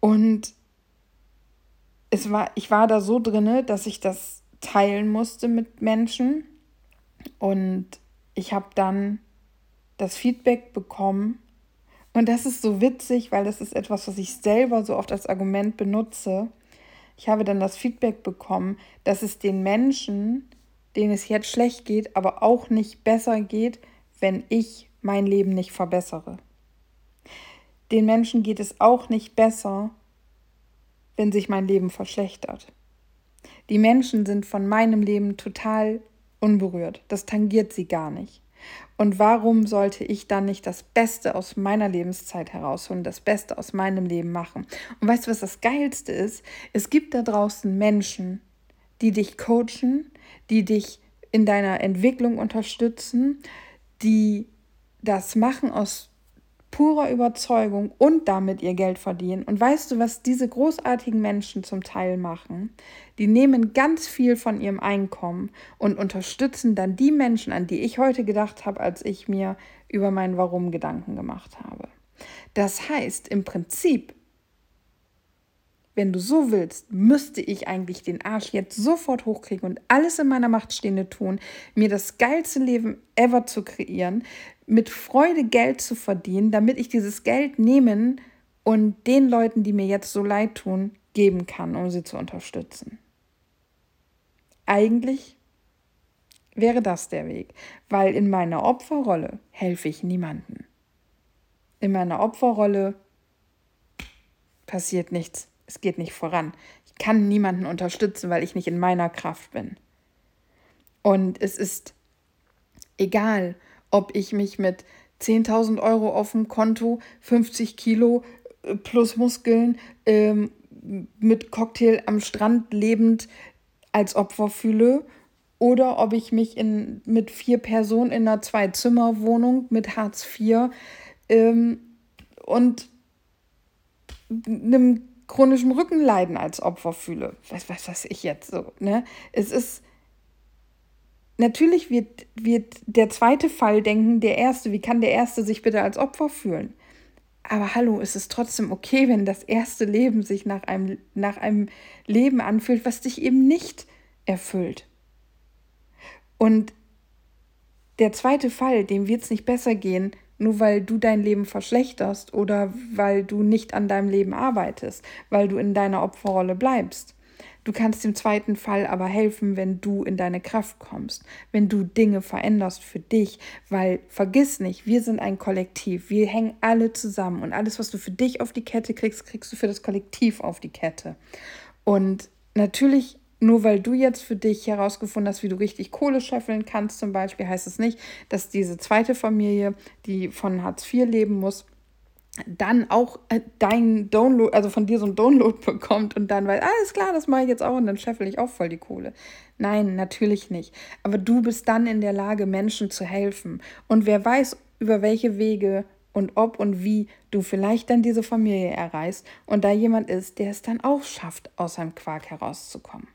Und es war, ich war da so drinne, dass ich das teilen musste mit Menschen. Und ich habe dann das Feedback bekommen. Und das ist so witzig, weil das ist etwas, was ich selber so oft als Argument benutze. Ich habe dann das Feedback bekommen, dass es den Menschen, denen es jetzt schlecht geht, aber auch nicht besser geht, wenn ich mein Leben nicht verbessere. Den Menschen geht es auch nicht besser, wenn sich mein Leben verschlechtert. Die Menschen sind von meinem Leben total unberührt. Das tangiert sie gar nicht. Und warum sollte ich dann nicht das Beste aus meiner Lebenszeit herausholen, das Beste aus meinem Leben machen? Und weißt du, was das Geilste ist? Es gibt da draußen Menschen, die dich coachen, die dich in deiner Entwicklung unterstützen, die das machen aus purer Überzeugung und damit ihr Geld verdienen. Und weißt du, was diese großartigen Menschen zum Teil machen? Die nehmen ganz viel von ihrem Einkommen und unterstützen dann die Menschen, an die ich heute gedacht habe, als ich mir über mein Warum Gedanken gemacht habe. Das heißt, im Prinzip, wenn du so willst, müsste ich eigentlich den Arsch jetzt sofort hochkriegen und alles in meiner Macht Stehende tun, mir das geilste Leben ever zu kreieren, mit Freude Geld zu verdienen, damit ich dieses Geld nehmen und den Leuten, die mir jetzt so leid tun, geben kann, um sie zu unterstützen. Eigentlich wäre das der Weg, weil in meiner Opferrolle helfe ich niemanden. In meiner Opferrolle passiert nichts, es geht nicht voran. Ich kann niemanden unterstützen, weil ich nicht in meiner Kraft bin. Und es ist egal, ob ich mich mit 10.000 Euro auf dem Konto, 50 Kilo äh, plus Muskeln, ähm, mit Cocktail am Strand lebend als Opfer fühle oder ob ich mich in, mit vier Personen in einer Zwei-Zimmer-Wohnung mit Hartz IV ähm, und einem chronischen Rückenleiden als Opfer fühle. Was, was weiß ich jetzt so, ne? Es ist natürlich wird, wird der zweite Fall denken, der erste, wie kann der erste sich bitte als Opfer fühlen? Aber hallo, es ist trotzdem okay, wenn das erste Leben sich nach einem, nach einem Leben anfühlt, was dich eben nicht erfüllt. Und der zweite Fall, dem wird es nicht besser gehen, nur weil du dein Leben verschlechterst oder weil du nicht an deinem Leben arbeitest, weil du in deiner Opferrolle bleibst. Du kannst im zweiten Fall aber helfen, wenn du in deine Kraft kommst, wenn du Dinge veränderst für dich, weil vergiss nicht, wir sind ein Kollektiv, wir hängen alle zusammen und alles, was du für dich auf die Kette kriegst, kriegst du für das Kollektiv auf die Kette. Und natürlich nur weil du jetzt für dich herausgefunden hast, wie du richtig Kohle scheffeln kannst, zum Beispiel, heißt es nicht, dass diese zweite Familie, die von Hartz IV leben muss, dann auch äh, dein Download, also von dir so ein Download bekommt und dann weiß, alles klar, das mache ich jetzt auch und dann scheffel ich auch voll die Kohle. Nein, natürlich nicht. Aber du bist dann in der Lage, Menschen zu helfen. Und wer weiß, über welche Wege und ob und wie du vielleicht dann diese Familie erreichst und da jemand ist, der es dann auch schafft, aus seinem Quark herauszukommen.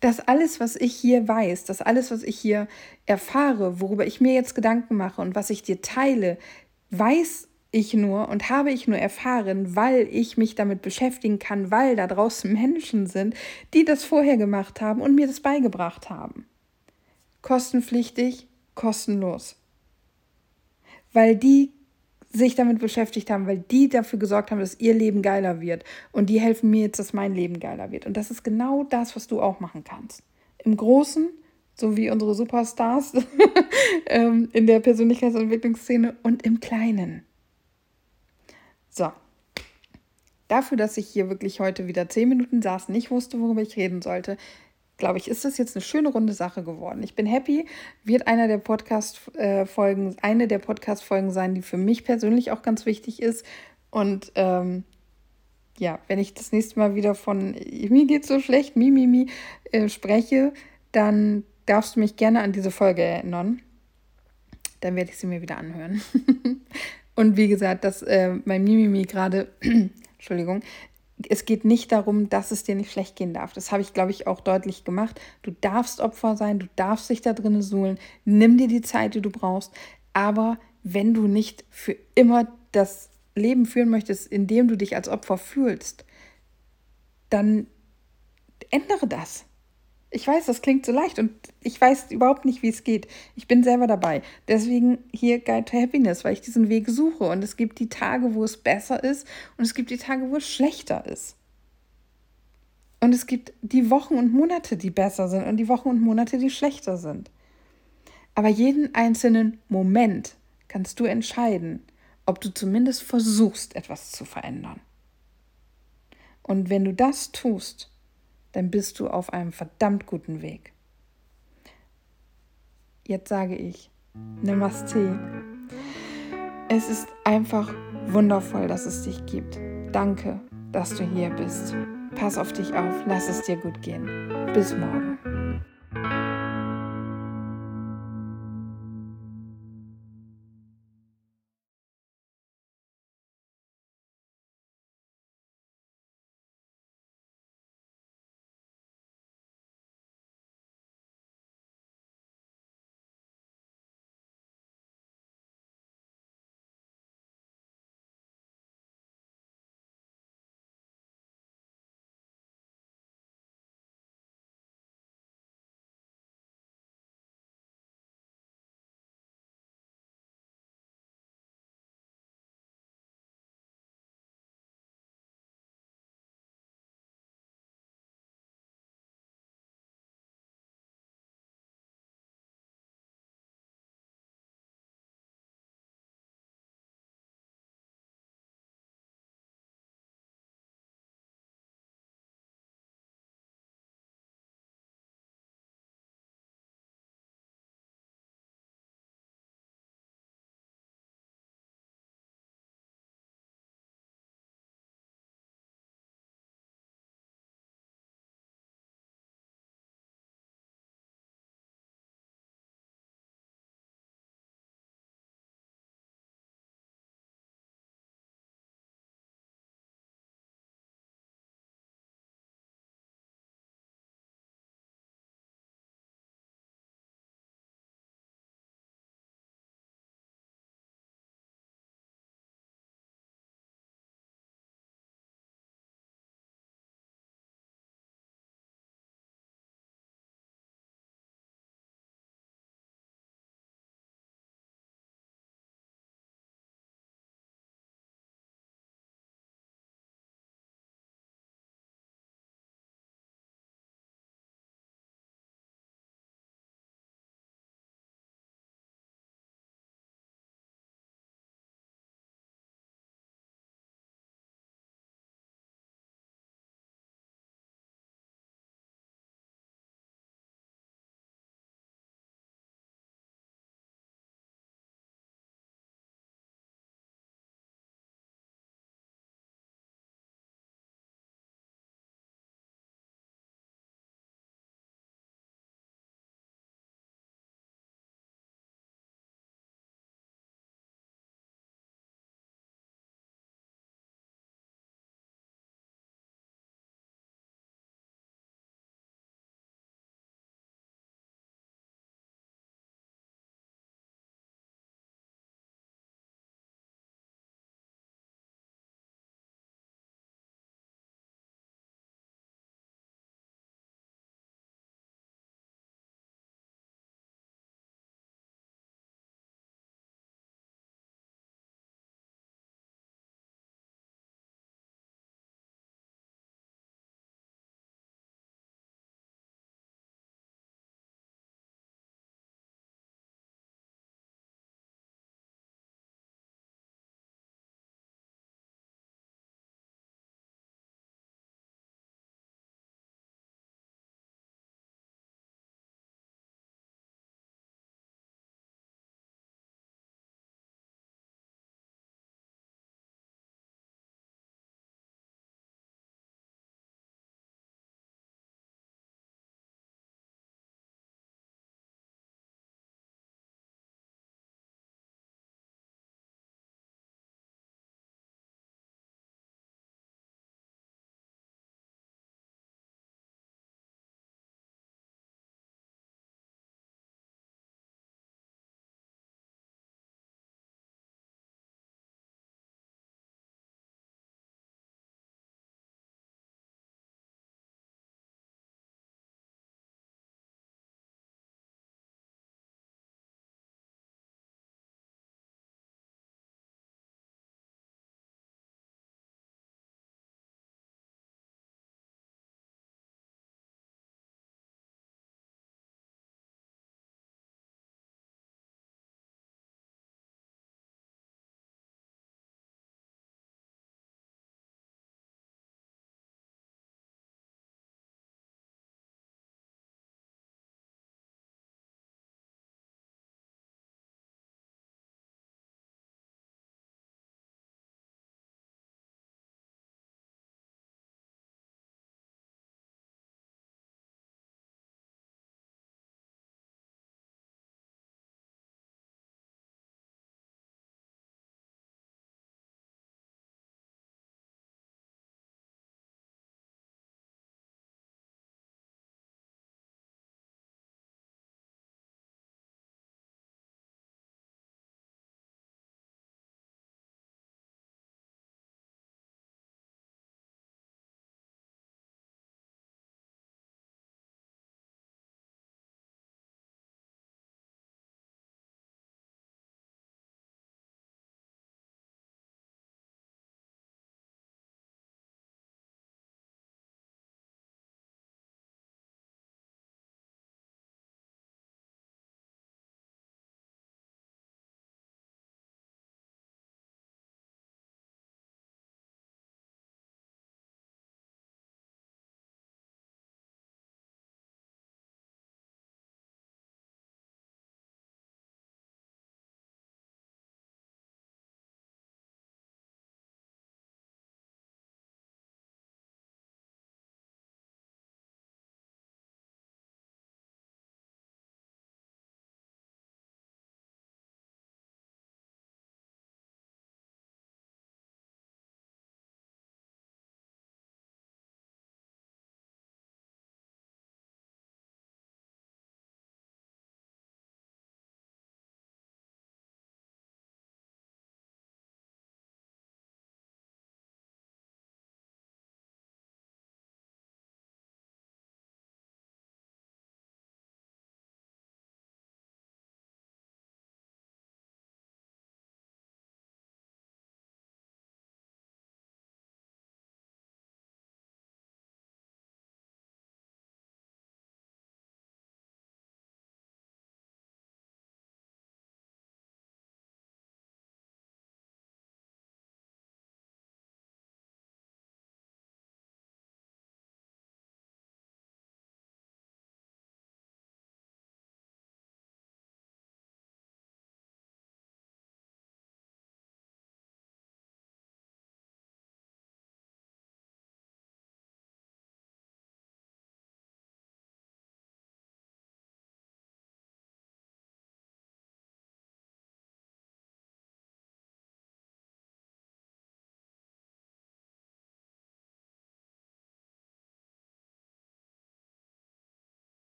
Das alles, was ich hier weiß, das alles, was ich hier erfahre, worüber ich mir jetzt Gedanken mache und was ich dir teile, weiß ich nur und habe ich nur erfahren, weil ich mich damit beschäftigen kann, weil da draußen Menschen sind, die das vorher gemacht haben und mir das beigebracht haben. Kostenpflichtig, kostenlos. Weil die sich damit beschäftigt haben, weil die dafür gesorgt haben, dass ihr Leben geiler wird. Und die helfen mir jetzt, dass mein Leben geiler wird. Und das ist genau das, was du auch machen kannst. Im Großen, so wie unsere Superstars ähm, in der Persönlichkeitsentwicklungsszene und im Kleinen. So. Dafür, dass ich hier wirklich heute wieder zehn Minuten saß, nicht wusste, worüber ich reden sollte, glaube ich, ist das jetzt eine schöne runde Sache geworden. Ich bin happy, wird einer der Podcast-Folgen, eine der Podcast-Folgen sein, die für mich persönlich auch ganz wichtig ist. Und ähm, ja, wenn ich das nächste Mal wieder von mir geht so schlecht, mi, mi, mi, äh, spreche, dann darfst du mich gerne an diese Folge erinnern. Dann werde ich sie mir wieder anhören. Und wie gesagt, dass äh, mein Mimimi gerade, Entschuldigung, es geht nicht darum, dass es dir nicht schlecht gehen darf. Das habe ich, glaube ich, auch deutlich gemacht. Du darfst Opfer sein, du darfst dich da drinnen suhlen. Nimm dir die Zeit, die du brauchst. Aber wenn du nicht für immer das Leben führen möchtest, in dem du dich als Opfer fühlst, dann ändere das. Ich weiß, das klingt so leicht und ich weiß überhaupt nicht, wie es geht. Ich bin selber dabei. Deswegen hier Guide to Happiness, weil ich diesen Weg suche. Und es gibt die Tage, wo es besser ist und es gibt die Tage, wo es schlechter ist. Und es gibt die Wochen und Monate, die besser sind und die Wochen und Monate, die schlechter sind. Aber jeden einzelnen Moment kannst du entscheiden, ob du zumindest versuchst, etwas zu verändern. Und wenn du das tust, dann bist du auf einem verdammt guten Weg. Jetzt sage ich Namaste. Es ist einfach wundervoll, dass es dich gibt. Danke, dass du hier bist. Pass auf dich auf, lass es dir gut gehen. Bis morgen.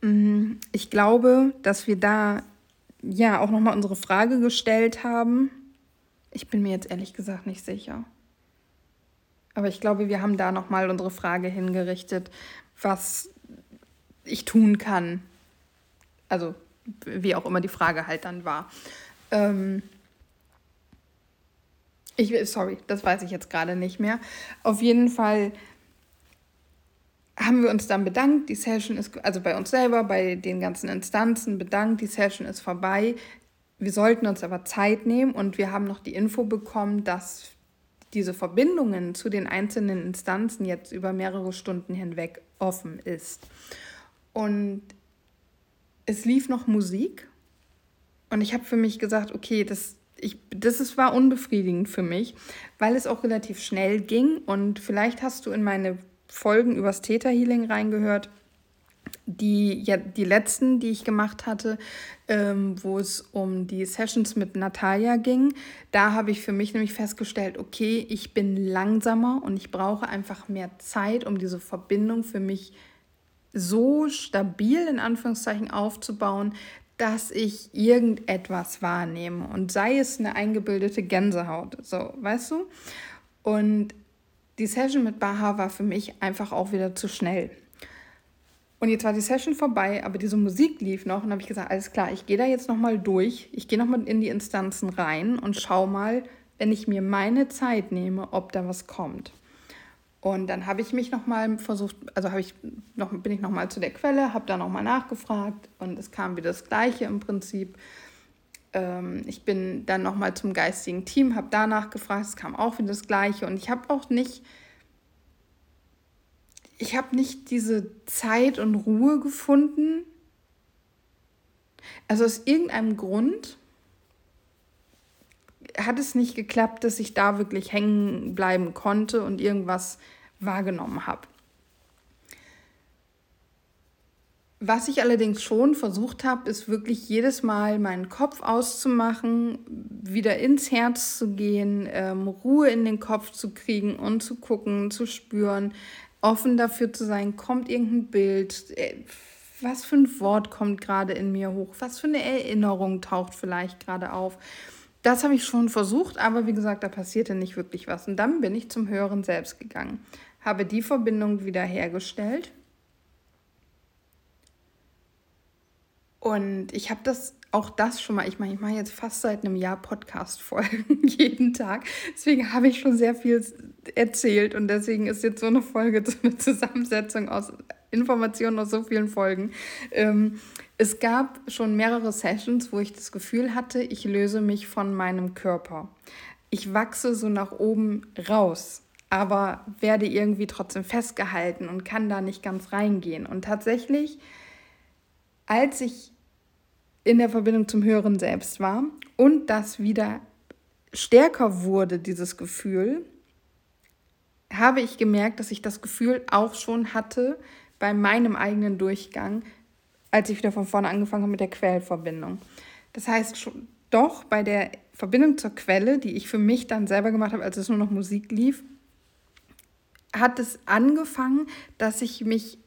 Ich glaube, dass wir da ja auch nochmal unsere Frage gestellt haben. Ich bin mir jetzt ehrlich gesagt nicht sicher. Aber ich glaube, wir haben da nochmal unsere Frage hingerichtet, was ich tun kann. Also, wie auch immer die Frage halt dann war. Ähm ich, sorry, das weiß ich jetzt gerade nicht mehr. Auf jeden Fall haben wir uns dann bedankt. Die Session ist, also bei uns selber, bei den ganzen Instanzen bedankt. Die Session ist vorbei. Wir sollten uns aber Zeit nehmen und wir haben noch die Info bekommen, dass diese Verbindungen zu den einzelnen Instanzen jetzt über mehrere Stunden hinweg offen ist. Und es lief noch Musik und ich habe für mich gesagt, okay, das, ich, das ist, war unbefriedigend für mich, weil es auch relativ schnell ging und vielleicht hast du in meine Folgen übers Täterhealing reingehört. Die, ja, die letzten, die ich gemacht hatte, ähm, wo es um die Sessions mit Natalia ging, da habe ich für mich nämlich festgestellt, okay, ich bin langsamer und ich brauche einfach mehr Zeit, um diese Verbindung für mich so stabil in Anführungszeichen aufzubauen, dass ich irgendetwas wahrnehme und sei es eine eingebildete Gänsehaut, so, weißt du? Und die Session mit Baha war für mich einfach auch wieder zu schnell. Und jetzt war die Session vorbei, aber diese Musik lief noch und habe ich gesagt, alles klar, ich gehe da jetzt nochmal durch, ich gehe nochmal in die Instanzen rein und schau mal, wenn ich mir meine Zeit nehme, ob da was kommt. Und dann habe ich mich nochmal versucht, also ich noch, bin ich nochmal zu der Quelle, habe da nochmal nachgefragt und es kam wieder das Gleiche im Prinzip. Ähm, ich bin dann nochmal zum geistigen Team, habe da nachgefragt, es kam auch wieder das Gleiche und ich habe auch nicht, ich habe nicht diese Zeit und Ruhe gefunden. Also aus irgendeinem Grund hat es nicht geklappt, dass ich da wirklich hängen bleiben konnte und irgendwas wahrgenommen habe. Was ich allerdings schon versucht habe, ist wirklich jedes Mal meinen Kopf auszumachen, wieder ins Herz zu gehen, ähm, Ruhe in den Kopf zu kriegen und zu gucken, zu spüren, offen dafür zu sein, kommt irgendein Bild, äh, was für ein Wort kommt gerade in mir hoch, was für eine Erinnerung taucht vielleicht gerade auf. Das habe ich schon versucht, aber wie gesagt, da passierte nicht wirklich was. Und dann bin ich zum Hören selbst gegangen, habe die Verbindung wieder hergestellt Und ich habe das auch das schon mal, ich meine, ich mache jetzt fast seit einem Jahr Podcast-Folgen jeden Tag. Deswegen habe ich schon sehr viel erzählt und deswegen ist jetzt so eine Folge so eine Zusammensetzung aus Informationen aus so vielen Folgen. Ähm, es gab schon mehrere Sessions, wo ich das Gefühl hatte, ich löse mich von meinem Körper. Ich wachse so nach oben raus, aber werde irgendwie trotzdem festgehalten und kann da nicht ganz reingehen. Und tatsächlich als ich in der Verbindung zum Höheren Selbst war und das wieder stärker wurde, dieses Gefühl, habe ich gemerkt, dass ich das Gefühl auch schon hatte bei meinem eigenen Durchgang, als ich wieder von vorne angefangen habe mit der Quellverbindung. Das heißt, schon, doch bei der Verbindung zur Quelle, die ich für mich dann selber gemacht habe, als es nur noch Musik lief, hat es angefangen, dass ich mich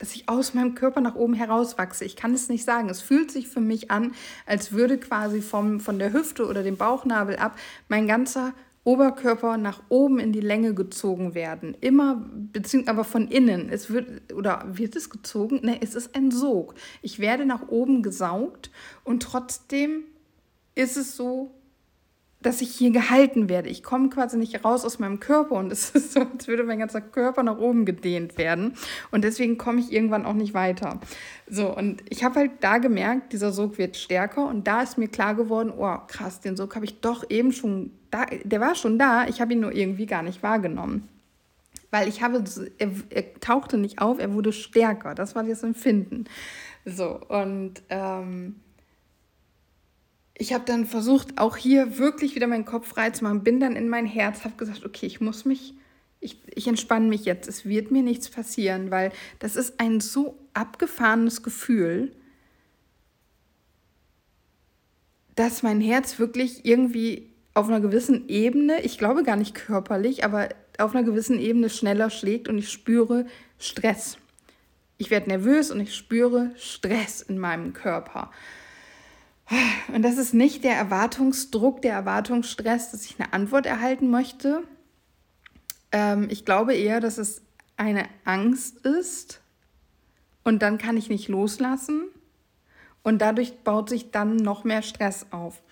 dass ich aus meinem Körper nach oben herauswachse. Ich kann es nicht sagen. Es fühlt sich für mich an, als würde quasi vom, von der Hüfte oder dem Bauchnabel ab mein ganzer Oberkörper nach oben in die Länge gezogen werden. Immer, beziehungsweise aber von innen. Es wird, oder wird es gezogen? Ne, es ist ein Sog. Ich werde nach oben gesaugt und trotzdem ist es so, dass ich hier gehalten werde. Ich komme quasi nicht raus aus meinem Körper und es ist so, als würde mein ganzer Körper nach oben gedehnt werden. Und deswegen komme ich irgendwann auch nicht weiter. So, und ich habe halt da gemerkt, dieser Sog wird stärker und da ist mir klar geworden, oh krass, den Sog habe ich doch eben schon da, der war schon da, ich habe ihn nur irgendwie gar nicht wahrgenommen. Weil ich habe, er, er tauchte nicht auf, er wurde stärker. Das war das Empfinden. So, und ähm, ich habe dann versucht, auch hier wirklich wieder meinen Kopf frei zu machen, bin dann in mein Herz, habe gesagt, okay, ich muss mich, ich, ich entspanne mich jetzt, es wird mir nichts passieren, weil das ist ein so abgefahrenes Gefühl, dass mein Herz wirklich irgendwie auf einer gewissen Ebene, ich glaube gar nicht körperlich, aber auf einer gewissen Ebene schneller schlägt und ich spüre Stress. Ich werde nervös und ich spüre Stress in meinem Körper. Und das ist nicht der Erwartungsdruck, der Erwartungsstress, dass ich eine Antwort erhalten möchte. Ähm, ich glaube eher, dass es eine Angst ist und dann kann ich nicht loslassen und dadurch baut sich dann noch mehr Stress auf.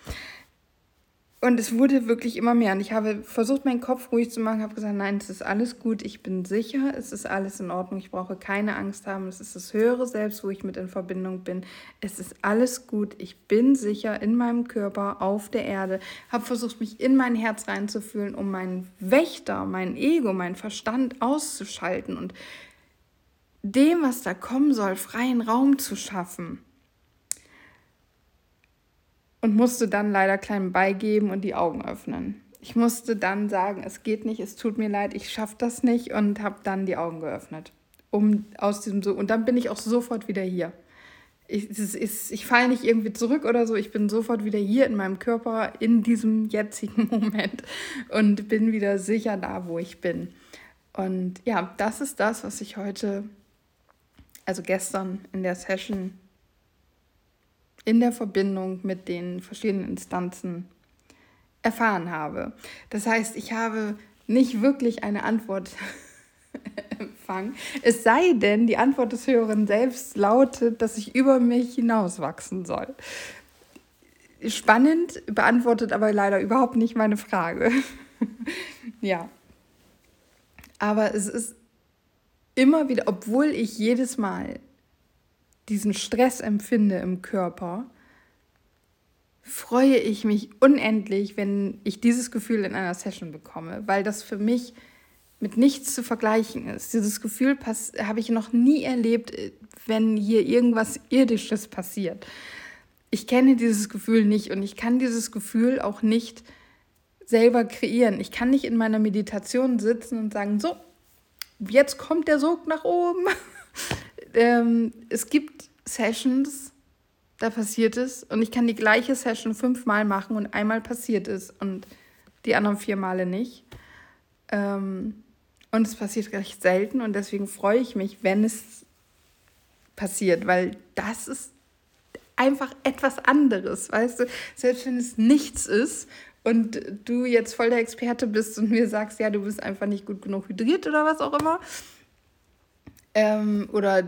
Und es wurde wirklich immer mehr. Und ich habe versucht, meinen Kopf ruhig zu machen, habe gesagt, nein, es ist alles gut, ich bin sicher, es ist alles in Ordnung, ich brauche keine Angst haben, es ist das höhere Selbst, wo ich mit in Verbindung bin. Es ist alles gut, ich bin sicher in meinem Körper, auf der Erde, habe versucht, mich in mein Herz reinzufühlen, um meinen Wächter, mein Ego, meinen Verstand auszuschalten und dem, was da kommen soll, freien Raum zu schaffen und musste dann leider klein beigeben und die Augen öffnen. Ich musste dann sagen, es geht nicht, es tut mir leid, ich schaffe das nicht und habe dann die Augen geöffnet. Um aus diesem so und dann bin ich auch sofort wieder hier. Ich, ich falle nicht irgendwie zurück oder so, ich bin sofort wieder hier in meinem Körper in diesem jetzigen Moment und bin wieder sicher da, wo ich bin. Und ja, das ist das, was ich heute, also gestern in der Session in der Verbindung mit den verschiedenen Instanzen erfahren habe. Das heißt, ich habe nicht wirklich eine Antwort empfangen. Es sei denn, die Antwort des Hörers selbst lautet, dass ich über mich hinauswachsen soll. Spannend, beantwortet aber leider überhaupt nicht meine Frage. ja. Aber es ist immer wieder, obwohl ich jedes Mal diesen Stress empfinde im Körper, freue ich mich unendlich, wenn ich dieses Gefühl in einer Session bekomme, weil das für mich mit nichts zu vergleichen ist. Dieses Gefühl habe ich noch nie erlebt, wenn hier irgendwas Irdisches passiert. Ich kenne dieses Gefühl nicht und ich kann dieses Gefühl auch nicht selber kreieren. Ich kann nicht in meiner Meditation sitzen und sagen, so, jetzt kommt der Sog nach oben. Ähm, es gibt Sessions, da passiert es und ich kann die gleiche Session fünfmal machen und einmal passiert es und die anderen vier Male nicht. Ähm, und es passiert recht selten und deswegen freue ich mich, wenn es passiert, weil das ist einfach etwas anderes, weißt du? Selbst wenn es nichts ist und du jetzt voll der Experte bist und mir sagst, ja, du bist einfach nicht gut genug hydriert oder was auch immer. Ähm, oder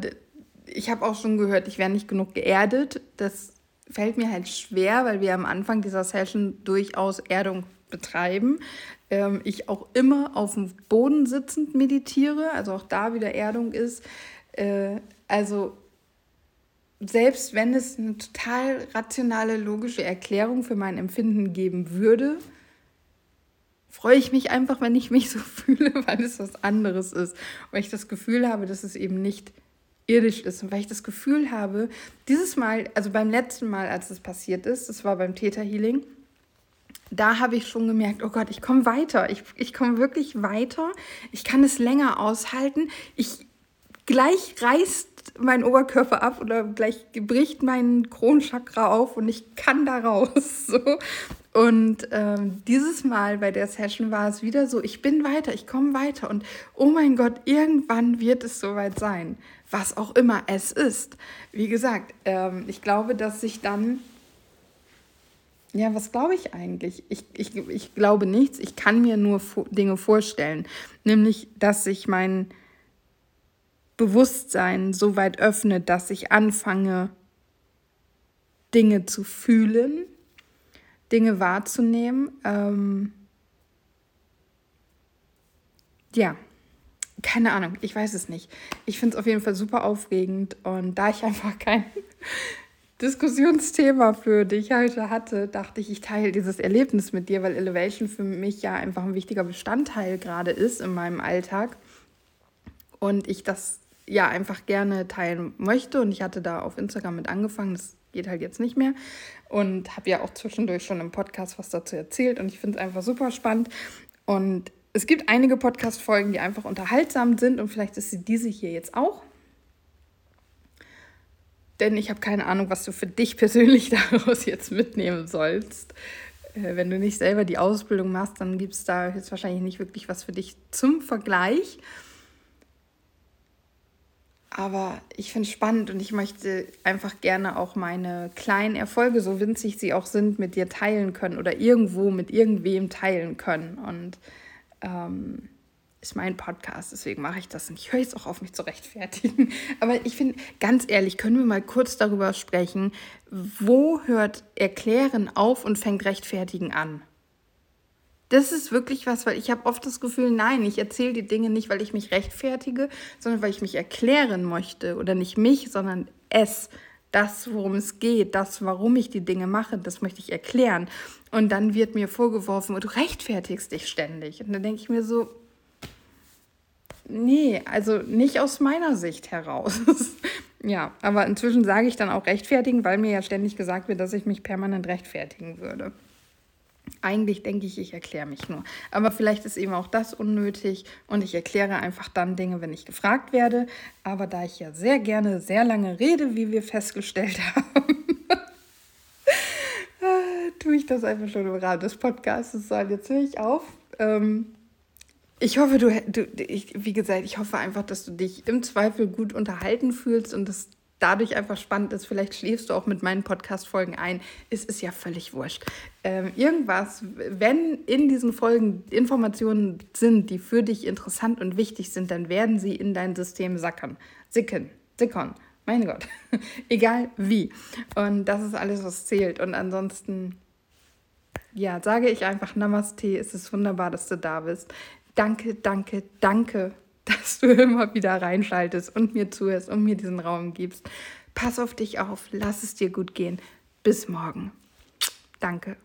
ich habe auch schon gehört, ich wäre nicht genug geerdet. Das fällt mir halt schwer, weil wir am Anfang dieser Session durchaus Erdung betreiben. Ähm, ich auch immer auf dem Boden sitzend meditiere, also auch da wieder Erdung ist. Äh, also selbst wenn es eine total rationale, logische Erklärung für mein Empfinden geben würde, freue ich mich einfach, wenn ich mich so fühle, weil es was anderes ist. Weil ich das Gefühl habe, dass es eben nicht irdisch ist. Und weil ich das Gefühl habe, dieses Mal, also beim letzten Mal, als das passiert ist, das war beim Theta Healing, da habe ich schon gemerkt, oh Gott, ich komme weiter, ich, ich komme wirklich weiter, ich kann es länger aushalten, ich gleich reißt mein Oberkörper ab oder gleich bricht mein Kronchakra auf und ich kann da raus. So. Und ähm, dieses Mal bei der Session war es wieder so, ich bin weiter, ich komme weiter und oh mein Gott, irgendwann wird es soweit sein, was auch immer es ist. Wie gesagt, ähm, ich glaube, dass sich dann, ja, was glaube ich eigentlich? Ich, ich, ich glaube nichts, ich kann mir nur Dinge vorstellen, nämlich, dass sich mein Bewusstsein so weit öffnet, dass ich anfange, Dinge zu fühlen Dinge wahrzunehmen. Ähm, ja, keine Ahnung, ich weiß es nicht. Ich finde es auf jeden Fall super aufregend und da ich einfach kein Diskussionsthema für dich heute hatte, dachte ich, ich teile dieses Erlebnis mit dir, weil Elevation für mich ja einfach ein wichtiger Bestandteil gerade ist in meinem Alltag und ich das ja einfach gerne teilen möchte und ich hatte da auf Instagram mit angefangen, das geht halt jetzt nicht mehr. Und habe ja auch zwischendurch schon im Podcast was dazu erzählt und ich finde es einfach super spannend. Und es gibt einige Podcast-Folgen, die einfach unterhaltsam sind und vielleicht ist sie diese hier jetzt auch. Denn ich habe keine Ahnung, was du für dich persönlich daraus jetzt mitnehmen sollst. Äh, wenn du nicht selber die Ausbildung machst, dann gibt es da jetzt wahrscheinlich nicht wirklich was für dich zum Vergleich. Aber ich finde es spannend und ich möchte einfach gerne auch meine kleinen Erfolge, so winzig sie auch sind, mit dir teilen können oder irgendwo mit irgendwem teilen können. Und ähm, ist mein Podcast, deswegen mache ich das und ich höre jetzt auch auf, mich zu rechtfertigen. Aber ich finde, ganz ehrlich, können wir mal kurz darüber sprechen, wo hört Erklären auf und fängt Rechtfertigen an? Das ist wirklich was, weil ich habe oft das Gefühl, nein, ich erzähle die Dinge nicht, weil ich mich rechtfertige, sondern weil ich mich erklären möchte. Oder nicht mich, sondern es. Das, worum es geht, das, warum ich die Dinge mache, das möchte ich erklären. Und dann wird mir vorgeworfen, du rechtfertigst dich ständig. Und dann denke ich mir so, nee, also nicht aus meiner Sicht heraus. ja, aber inzwischen sage ich dann auch rechtfertigen, weil mir ja ständig gesagt wird, dass ich mich permanent rechtfertigen würde. Eigentlich denke ich, ich erkläre mich nur. Aber vielleicht ist eben auch das unnötig und ich erkläre einfach dann Dinge, wenn ich gefragt werde. Aber da ich ja sehr gerne sehr lange rede, wie wir festgestellt haben, tue ich das einfach schon im Rahmen des Podcasts. So, jetzt höre ich auf. Ähm, ich hoffe, du, du ich, wie gesagt, ich hoffe einfach, dass du dich im Zweifel gut unterhalten fühlst und dass dadurch einfach spannend ist. Vielleicht schläfst du auch mit meinen Podcast-Folgen ein. Es ist ja völlig wurscht. Ähm, irgendwas, wenn in diesen Folgen Informationen sind, die für dich interessant und wichtig sind, dann werden sie in dein System sackern. Sicken, sickern. Mein Gott. Egal wie. Und das ist alles, was zählt. Und ansonsten, ja, sage ich einfach Namaste. Es ist wunderbar, dass du da bist. Danke, danke, danke dass du immer wieder reinschaltest und mir zuhörst und mir diesen Raum gibst. Pass auf dich auf, lass es dir gut gehen. Bis morgen. Danke.